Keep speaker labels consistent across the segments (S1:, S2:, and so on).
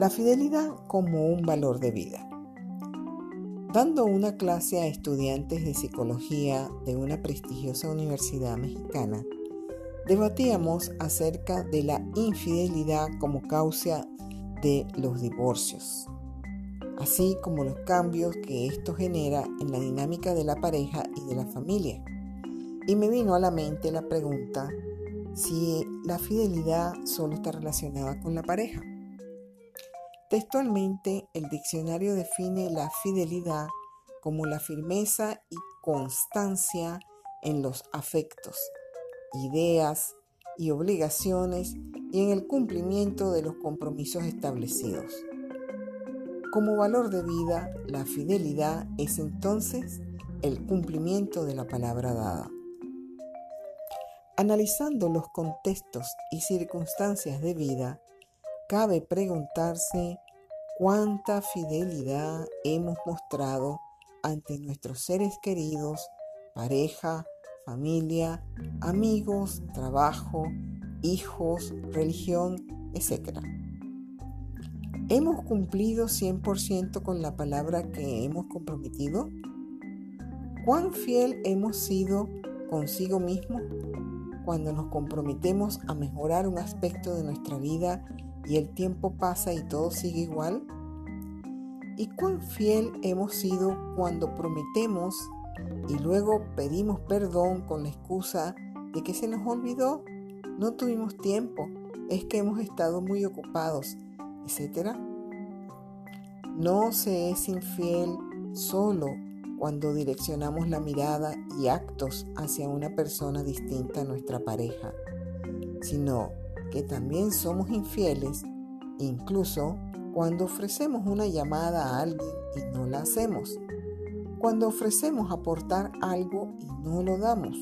S1: La fidelidad como un valor de vida. Dando una clase a estudiantes de psicología de una prestigiosa universidad mexicana, debatíamos acerca de la infidelidad como causa de los divorcios, así como los cambios que esto genera en la dinámica de la pareja y de la familia. Y me vino a la mente la pregunta si la fidelidad solo está relacionada con la pareja. Textualmente, el diccionario define la fidelidad como la firmeza y constancia en los afectos, ideas y obligaciones y en el cumplimiento de los compromisos establecidos. Como valor de vida, la fidelidad es entonces el cumplimiento de la palabra dada. Analizando los contextos y circunstancias de vida, cabe preguntarse cuánta fidelidad hemos mostrado ante nuestros seres queridos, pareja, familia, amigos, trabajo, hijos, religión, etc. ¿Hemos cumplido 100% con la palabra que hemos comprometido? ¿Cuán fiel hemos sido consigo mismo cuando nos comprometemos a mejorar un aspecto de nuestra vida y el tiempo pasa y todo sigue igual? ¿Y cuán fiel hemos sido cuando prometemos y luego pedimos perdón con la excusa de que se nos olvidó, no tuvimos tiempo, es que hemos estado muy ocupados, etcétera? No se es infiel solo cuando direccionamos la mirada y actos hacia una persona distinta a nuestra pareja, sino que también somos infieles incluso cuando ofrecemos una llamada a alguien y no la hacemos, cuando ofrecemos aportar algo y no lo damos,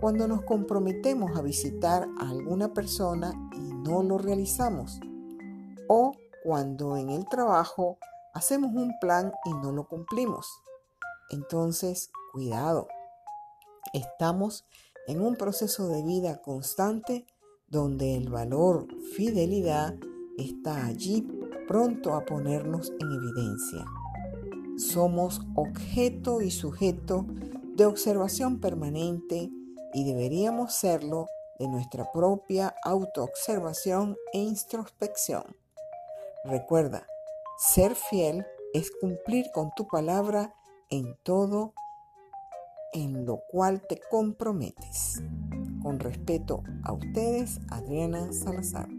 S1: cuando nos comprometemos a visitar a alguna persona y no lo realizamos, o cuando en el trabajo hacemos un plan y no lo cumplimos. Entonces, cuidado, estamos en un proceso de vida constante donde el valor fidelidad está allí pronto a ponernos en evidencia. Somos objeto y sujeto de observación permanente y deberíamos serlo de nuestra propia autoobservación e introspección. Recuerda, ser fiel es cumplir con tu palabra en todo en lo cual te comprometes. Con respeto a ustedes, Adriana Salazar.